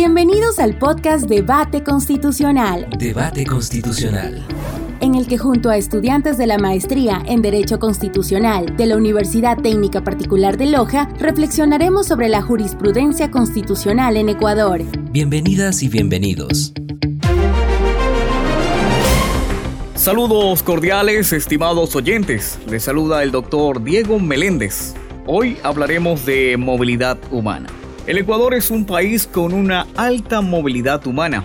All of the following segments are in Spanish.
Bienvenidos al podcast Debate Constitucional. Debate Constitucional. En el que junto a estudiantes de la maestría en Derecho Constitucional de la Universidad Técnica Particular de Loja, reflexionaremos sobre la jurisprudencia constitucional en Ecuador. Bienvenidas y bienvenidos. Saludos cordiales, estimados oyentes. Les saluda el doctor Diego Meléndez. Hoy hablaremos de movilidad humana. El Ecuador es un país con una alta movilidad humana,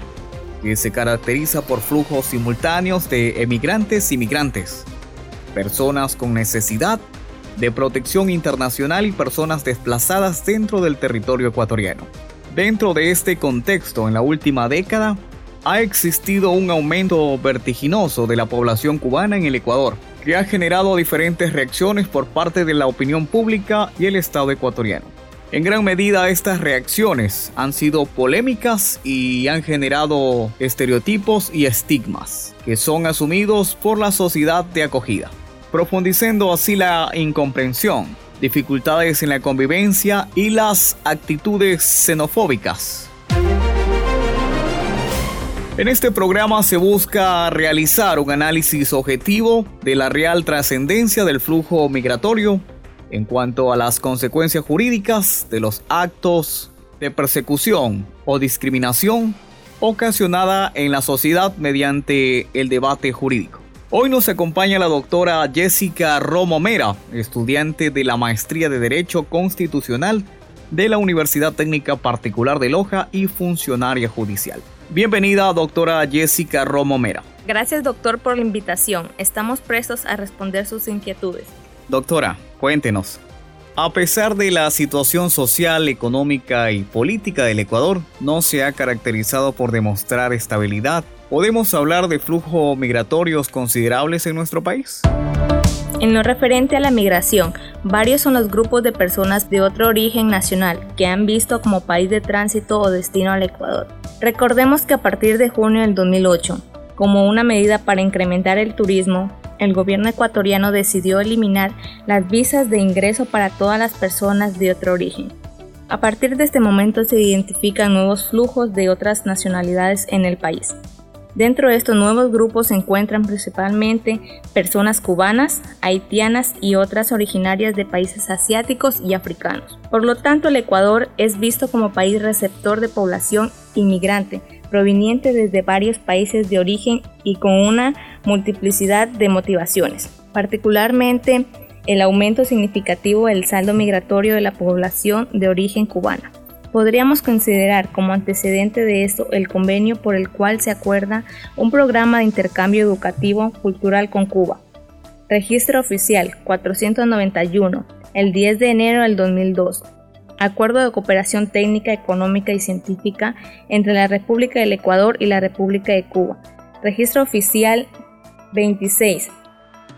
que se caracteriza por flujos simultáneos de emigrantes y migrantes, personas con necesidad de protección internacional y personas desplazadas dentro del territorio ecuatoriano. Dentro de este contexto, en la última década, ha existido un aumento vertiginoso de la población cubana en el Ecuador, que ha generado diferentes reacciones por parte de la opinión pública y el Estado ecuatoriano. En gran medida estas reacciones han sido polémicas y han generado estereotipos y estigmas que son asumidos por la sociedad de acogida, profundizando así la incomprensión, dificultades en la convivencia y las actitudes xenofóbicas. En este programa se busca realizar un análisis objetivo de la real trascendencia del flujo migratorio en cuanto a las consecuencias jurídicas de los actos de persecución o discriminación ocasionada en la sociedad mediante el debate jurídico. Hoy nos acompaña la doctora Jessica Romo Mera, estudiante de la Maestría de Derecho Constitucional de la Universidad Técnica Particular de Loja y funcionaria judicial. Bienvenida, doctora Jessica Romo Mera. Gracias, doctor, por la invitación. Estamos prestos a responder sus inquietudes. Doctora, cuéntenos. A pesar de la situación social, económica y política del Ecuador, no se ha caracterizado por demostrar estabilidad. ¿Podemos hablar de flujos migratorios considerables en nuestro país? En lo referente a la migración, varios son los grupos de personas de otro origen nacional que han visto como país de tránsito o destino al Ecuador. Recordemos que a partir de junio del 2008, como una medida para incrementar el turismo, el gobierno ecuatoriano decidió eliminar las visas de ingreso para todas las personas de otro origen. A partir de este momento se identifican nuevos flujos de otras nacionalidades en el país. Dentro de estos nuevos grupos se encuentran principalmente personas cubanas, haitianas y otras originarias de países asiáticos y africanos. Por lo tanto, el Ecuador es visto como país receptor de población inmigrante, proveniente desde varios países de origen y con una multiplicidad de motivaciones, particularmente el aumento significativo del saldo migratorio de la población de origen cubana. Podríamos considerar como antecedente de esto el convenio por el cual se acuerda un programa de intercambio educativo cultural con Cuba. Registro oficial 491, el 10 de enero del 2002, Acuerdo de Cooperación Técnica, Económica y Científica entre la República del Ecuador y la República de Cuba. Registro oficial 26,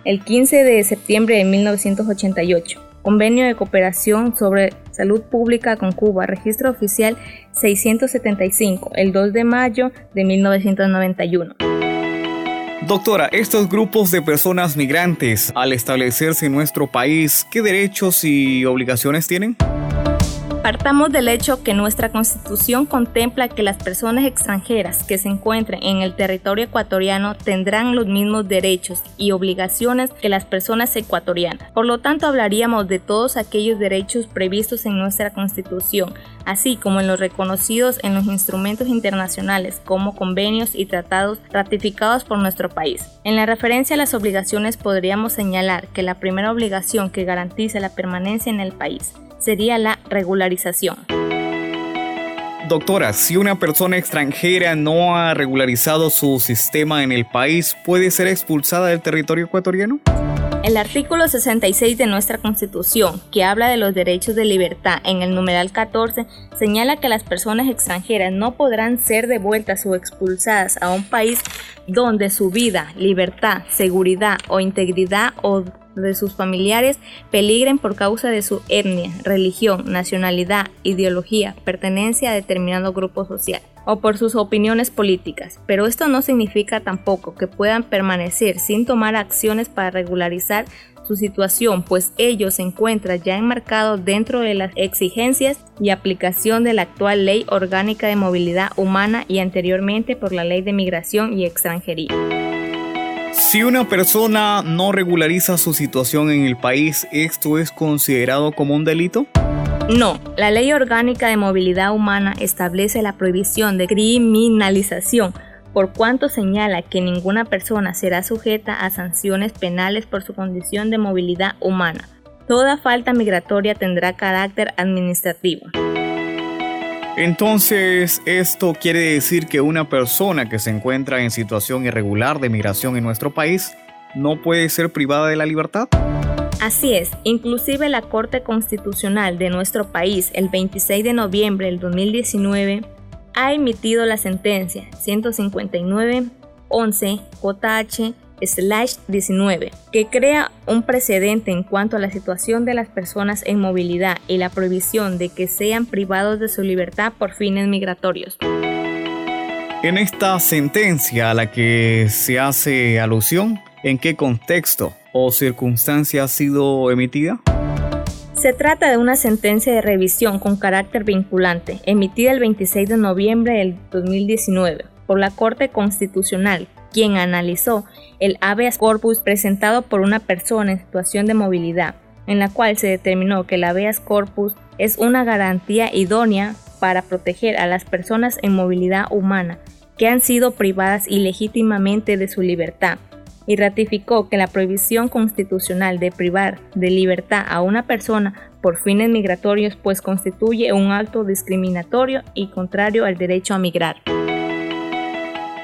el 15 de septiembre de 1988. Convenio de Cooperación sobre Salud Pública con Cuba, registro oficial 675, el 2 de mayo de 1991. Doctora, estos grupos de personas migrantes, al establecerse en nuestro país, ¿qué derechos y obligaciones tienen? Partamos del hecho que nuestra constitución contempla que las personas extranjeras que se encuentren en el territorio ecuatoriano tendrán los mismos derechos y obligaciones que las personas ecuatorianas. Por lo tanto, hablaríamos de todos aquellos derechos previstos en nuestra constitución, así como en los reconocidos en los instrumentos internacionales como convenios y tratados ratificados por nuestro país. En la referencia a las obligaciones podríamos señalar que la primera obligación que garantiza la permanencia en el país sería la regularización. Doctora, si una persona extranjera no ha regularizado su sistema en el país, ¿puede ser expulsada del territorio ecuatoriano? El artículo 66 de nuestra Constitución, que habla de los derechos de libertad en el numeral 14, señala que las personas extranjeras no podrán ser devueltas o expulsadas a un país donde su vida, libertad, seguridad o integridad o de sus familiares peligren por causa de su etnia, religión, nacionalidad, ideología, pertenencia a determinado grupo social o por sus opiniones políticas, pero esto no significa tampoco que puedan permanecer sin tomar acciones para regularizar su situación, pues ello se encuentra ya enmarcado dentro de las exigencias y aplicación de la actual Ley Orgánica de Movilidad Humana y anteriormente por la Ley de Migración y Extranjería. Si una persona no regulariza su situación en el país, ¿esto es considerado como un delito? No, la Ley Orgánica de Movilidad Humana establece la prohibición de criminalización por cuanto señala que ninguna persona será sujeta a sanciones penales por su condición de movilidad humana. Toda falta migratoria tendrá carácter administrativo. Entonces, ¿esto quiere decir que una persona que se encuentra en situación irregular de migración en nuestro país no puede ser privada de la libertad? Así es, inclusive la Corte Constitucional de nuestro país el 26 de noviembre del 2019 ha emitido la sentencia 159-11 JH-19, que crea un precedente en cuanto a la situación de las personas en movilidad y la prohibición de que sean privados de su libertad por fines migratorios. En esta sentencia a la que se hace alusión, ¿en qué contexto o circunstancia ha sido emitida? Se trata de una sentencia de revisión con carácter vinculante, emitida el 26 de noviembre del 2019 por la Corte Constitucional, quien analizó el habeas corpus presentado por una persona en situación de movilidad, en la cual se determinó que el habeas corpus es una garantía idónea para proteger a las personas en movilidad humana que han sido privadas ilegítimamente de su libertad y ratificó que la prohibición constitucional de privar de libertad a una persona por fines migratorios pues constituye un acto discriminatorio y contrario al derecho a migrar.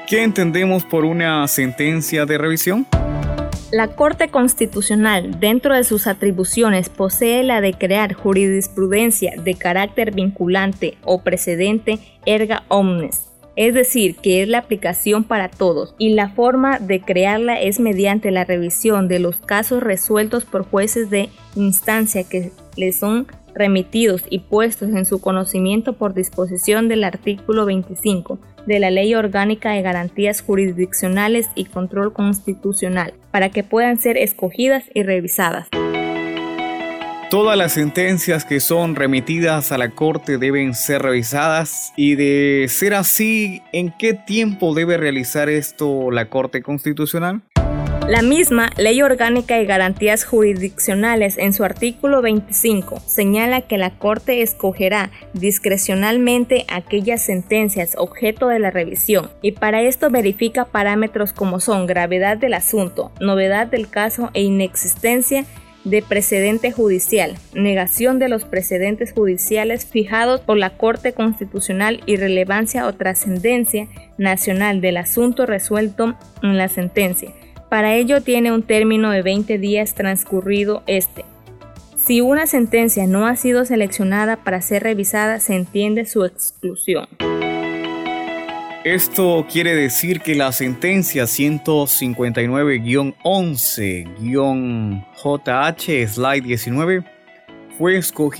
¿Qué entendemos por una sentencia de revisión? La Corte Constitucional, dentro de sus atribuciones, posee la de crear jurisprudencia de carácter vinculante o precedente erga omnes, es decir, que es la aplicación para todos y la forma de crearla es mediante la revisión de los casos resueltos por jueces de instancia que les son remitidos y puestos en su conocimiento por disposición del artículo 25 de la Ley Orgánica de Garantías Jurisdiccionales y Control Constitucional, para que puedan ser escogidas y revisadas. Todas las sentencias que son remitidas a la Corte deben ser revisadas y de ser así, ¿en qué tiempo debe realizar esto la Corte Constitucional? La misma Ley Orgánica de Garantías Jurisdiccionales en su artículo 25 señala que la Corte escogerá discrecionalmente aquellas sentencias objeto de la revisión y para esto verifica parámetros como son gravedad del asunto, novedad del caso e inexistencia de precedente judicial, negación de los precedentes judiciales fijados por la Corte Constitucional y relevancia o trascendencia nacional del asunto resuelto en la sentencia. Para ello tiene un término de 20 días transcurrido este. Si una sentencia no ha sido seleccionada para ser revisada, se entiende su exclusión. Esto quiere decir que la sentencia 159-11-JH-19 fue escogida